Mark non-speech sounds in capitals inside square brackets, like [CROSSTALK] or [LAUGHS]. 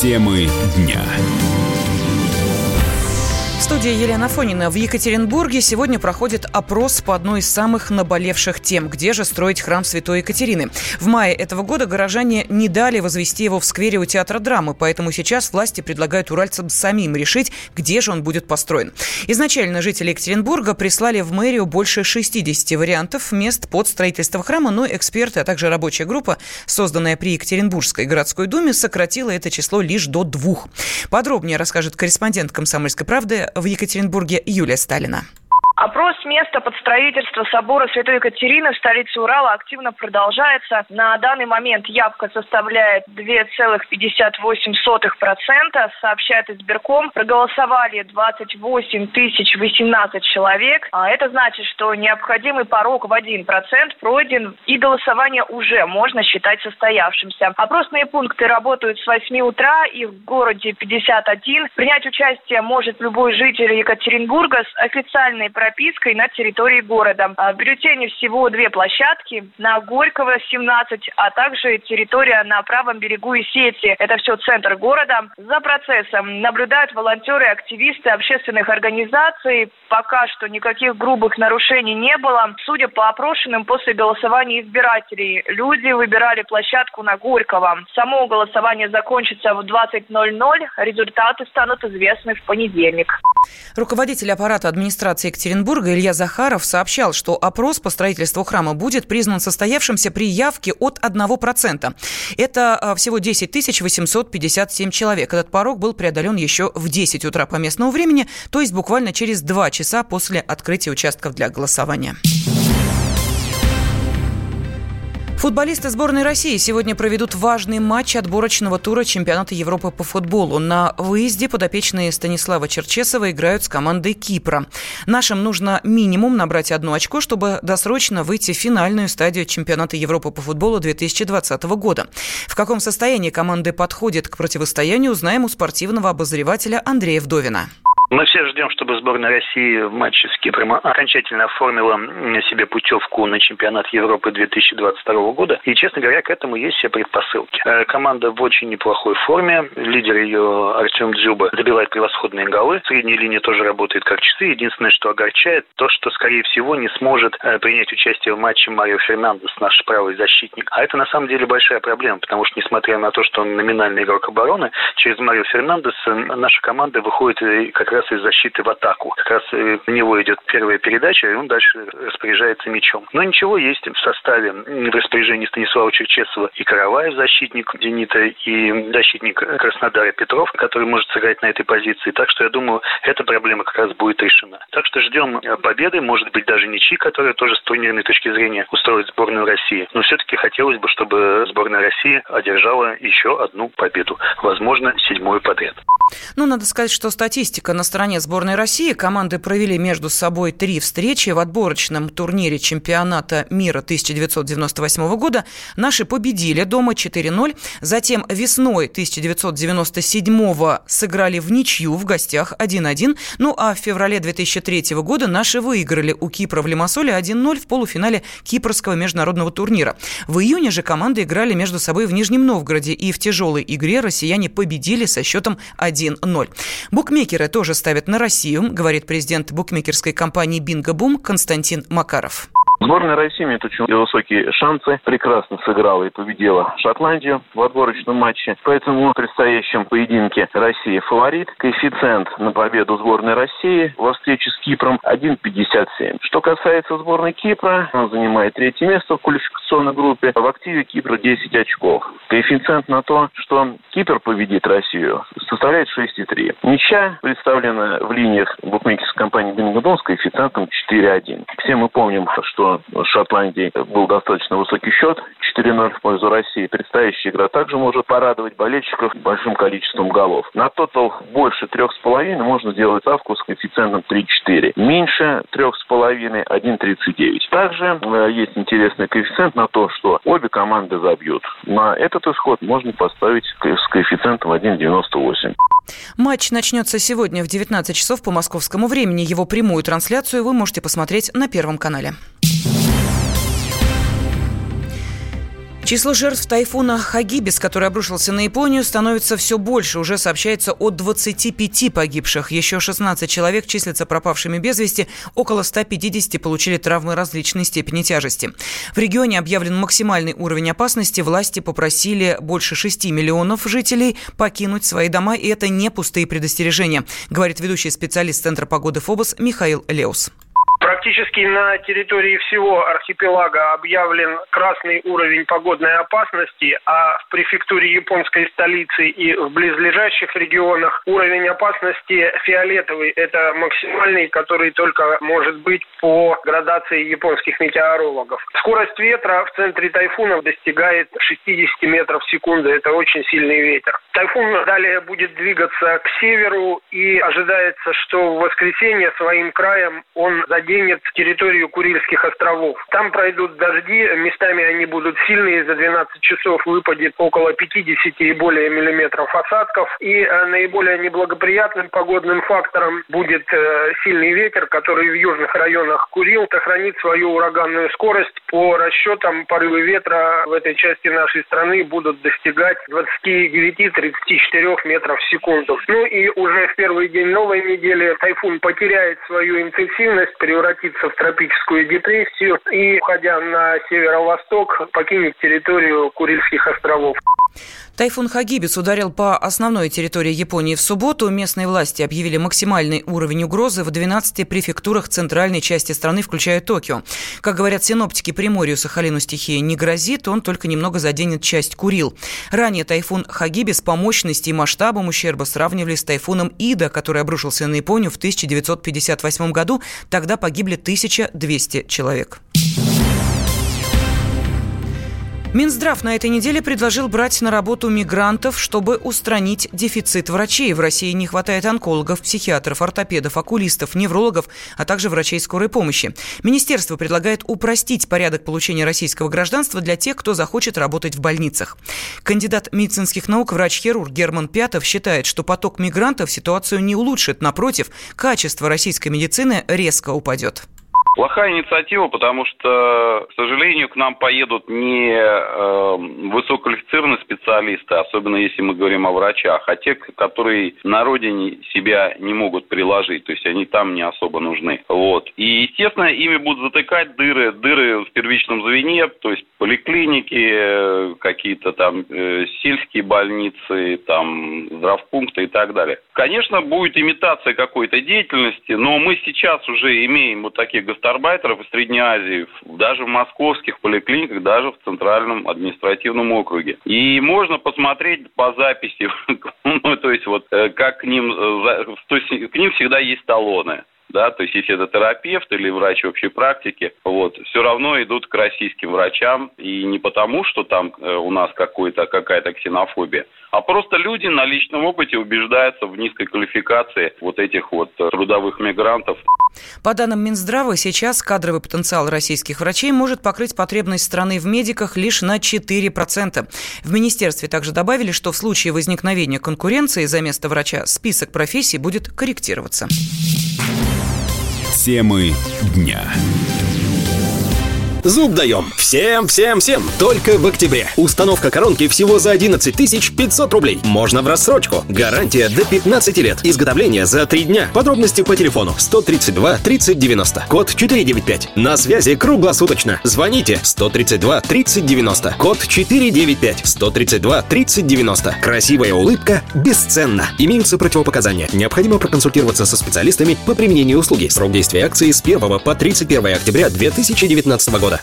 Темы дня студии Елена Фонина. В Екатеринбурге сегодня проходит опрос по одной из самых наболевших тем. Где же строить храм Святой Екатерины? В мае этого года горожане не дали возвести его в сквере у Театра драмы, поэтому сейчас власти предлагают уральцам самим решить, где же он будет построен. Изначально жители Екатеринбурга прислали в мэрию больше 60 вариантов мест под строительство храма, но эксперты, а также рабочая группа, созданная при Екатеринбургской городской думе, сократила это число лишь до двух. Подробнее расскажет корреспондент «Комсомольской правды» в Екатеринбурге Юлия Сталина. Опрос места под строительство собора Святой Екатерины в столице Урала активно продолжается. На данный момент явка составляет 2,58%, сообщает избирком. Проголосовали 28 тысяч 18 человек. А это значит, что необходимый порог в 1% пройден, и голосование уже можно считать состоявшимся. Опросные пункты работают с 8 утра, и в городе 51. Принять участие может любой житель Екатеринбурга с официальной пропиской на территории города. А в бюллетене всего две площадки. На Горького 17, а также территория на правом берегу Исети. Это все центр города. За процессом наблюдают волонтеры, активисты общественных организаций. Пока что никаких грубых нарушений не было. Судя по опрошенным после голосования избирателей, люди выбирали площадку на Горького. Само голосование закончится в 20.00. Результаты станут известны в понедельник. Руководитель аппарата администрации Екатеринбурга Илья Захаров сообщал, что опрос по строительству храма будет признан состоявшимся при явке от 1%. Это а, всего 10 857 человек. Этот порог был преодолен еще в 10 утра по местному времени, то есть буквально через 2 часа после открытия участков для голосования. Футболисты сборной России сегодня проведут важный матч отборочного тура чемпионата Европы по футболу. На выезде подопечные Станислава Черчесова играют с командой Кипра. Нашим нужно минимум набрать одно очко, чтобы досрочно выйти в финальную стадию чемпионата Европы по футболу 2020 года. В каком состоянии команды подходят к противостоянию, узнаем у спортивного обозревателя Андрея Вдовина. Мы все ждем, чтобы сборная России в матче с Кипром окончательно оформила себе путевку на чемпионат Европы 2022 года. И, честно говоря, к этому есть все предпосылки. Э, команда в очень неплохой форме. Лидер ее Артем Дзюба забивает превосходные голы. Средняя линия тоже работает как часы. Единственное, что огорчает, то, что, скорее всего, не сможет э, принять участие в матче Марио Фернандес, наш правый защитник. А это, на самом деле, большая проблема, потому что, несмотря на то, что он номинальный игрок обороны, через Марио Фернандеса наша команда выходит э, как раз из защиты в атаку. Как раз у э, него идет первая передача, и он дальше распоряжается мячом. Но ничего, есть в составе в распоряжении Станислава Черчесова и Караваев, защитник «Зенита», и защитник Краснодара Петров, который может сыграть на этой позиции. Так что я думаю, эта проблема как раз будет решена. Так что ждем э, победы, может быть даже ничьи, которая тоже с турнирной точки зрения устроит сборную России. Но все-таки хотелось бы, чтобы сборная России одержала еще одну победу. Возможно, седьмую подряд. Ну, надо сказать, что статистика на стороне сборной России. Команды провели между собой три встречи в отборочном турнире чемпионата мира 1998 года. Наши победили дома 4-0. Затем весной 1997 сыграли в ничью в гостях 1-1. Ну, а в феврале 2003 года наши выиграли у Кипра в Лимассоле 1-0 в полуфинале Кипрского международного турнира. В июне же команды играли между собой в Нижнем Новгороде. И в тяжелой игре россияне победили со счетом 1 1-0. Букмекеры тоже ставят на Россию, говорит президент букмекерской компании «Бинго Бум» Константин Макаров. Сборная России имеет очень высокие шансы. Прекрасно сыграла и победила Шотландию в отборочном матче. Поэтому в предстоящем поединке Россия фаворит. Коэффициент на победу сборной России во встрече с Кипром 1,57. Что касается сборной Кипра, она занимает третье место в квалификационной группе. В активе Кипра 10 очков. Коэффициент на то, что Кипр победит Россию, составляет 6,3. Ничья представлена в линиях букмекерской компании Бингодон с коэффициентом 4,1. Все мы помним, что Шотландии был достаточно высокий счет, 4-0 в пользу России. Предстоящая игра также может порадовать болельщиков большим количеством голов. На тотал больше 3,5 можно сделать ставку с коэффициентом 3,4. Меньше 3,5 1,39. Также э, есть интересный коэффициент на то, что обе команды забьют. На этот исход можно поставить с коэффициентом 1,98. Матч начнется сегодня в 19 часов по московскому времени. Его прямую трансляцию вы можете посмотреть на Первом канале. Число жертв тайфуна Хагибис, который обрушился на Японию, становится все больше. Уже сообщается о 25 погибших. Еще 16 человек числятся пропавшими без вести. Около 150 получили травмы различной степени тяжести. В регионе объявлен максимальный уровень опасности. Власти попросили больше 6 миллионов жителей покинуть свои дома. И это не пустые предостережения, говорит ведущий специалист Центра погоды ФОБОС Михаил Леус. Практически на территории всего архипелага объявлен красный уровень погодной опасности, а в префектуре японской столицы и в близлежащих регионах уровень опасности фиолетовый. Это максимальный, который только может быть по градации японских метеорологов. Скорость ветра в центре тайфуна достигает 60 метров в секунду. Это очень сильный ветер. Тайфун далее будет двигаться к северу и ожидается, что в воскресенье своим краем он заденет заденет территорию Курильских островов. Там пройдут дожди, местами они будут сильные, за 12 часов выпадет около 50 и более миллиметров осадков. И э, наиболее неблагоприятным погодным фактором будет э, сильный ветер, который в южных районах Курил сохранит свою ураганную скорость. По расчетам порывы ветра в этой части нашей страны будут достигать 29-34 метров в секунду. Ну и уже в первый день новой недели тайфун потеряет свою интенсивность, превратится превратиться в тропическую депрессию и, уходя на северо-восток, покинет территорию Курильских островов. Тайфун Хагибис ударил по основной территории Японии в субботу. Местные власти объявили максимальный уровень угрозы в 12 префектурах центральной части страны, включая Токио. Как говорят синоптики, Приморью Сахалину стихия не грозит, он только немного заденет часть Курил. Ранее тайфун Хагибис по мощности и масштабам ущерба сравнивали с тайфуном Ида, который обрушился на Японию в 1958 году. Тогда погибли 1200 человек. Минздрав на этой неделе предложил брать на работу мигрантов, чтобы устранить дефицит врачей. В России не хватает онкологов, психиатров, ортопедов, окулистов, неврологов, а также врачей скорой помощи. Министерство предлагает упростить порядок получения российского гражданства для тех, кто захочет работать в больницах. Кандидат медицинских наук, врач-хирург Герман Пятов считает, что поток мигрантов ситуацию не улучшит. Напротив, качество российской медицины резко упадет. Плохая инициатива, потому что, к сожалению, к нам поедут не э, высококвалифицированные специалисты, особенно если мы говорим о врачах, а те, которые на родине себя не могут приложить, то есть они там не особо нужны. Вот. И, естественно, ими будут затыкать дыры, дыры в первичном звене, то есть поликлиники, какие-то там э, сельские больницы, там здравпункты и так далее. Конечно, будет имитация какой-то деятельности, но мы сейчас уже имеем вот таких государственных гастарбайтеров из Средней Азии, даже в московских поликлиниках, даже в Центральном административном округе. И можно посмотреть по записи, [LAUGHS] ну, то есть вот э, как к ним, э, к ним всегда есть талоны да, то есть если это терапевт или врач общей практики, вот, все равно идут к российским врачам, и не потому, что там э, у нас какой-то, какая-то ксенофобия, а просто люди на личном опыте убеждаются в низкой квалификации вот этих вот трудовых мигрантов. По данным Минздрава, сейчас кадровый потенциал российских врачей может покрыть потребность страны в медиках лишь на 4%. В министерстве также добавили, что в случае возникновения конкуренции за место врача список профессий будет корректироваться. Темы дня. Зуб даем. Всем, всем, всем. Только в октябре. Установка коронки всего за 11 500 рублей. Можно в рассрочку. Гарантия до 15 лет. Изготовление за 3 дня. Подробности по телефону 132 30 90. Код 495. На связи круглосуточно. Звоните 132 30 90. Код 495. 132 30 90. Красивая улыбка бесценна. Имеются противопоказания. Необходимо проконсультироваться со специалистами по применению услуги. Срок действия акции с 1 по 31 октября 2019 года.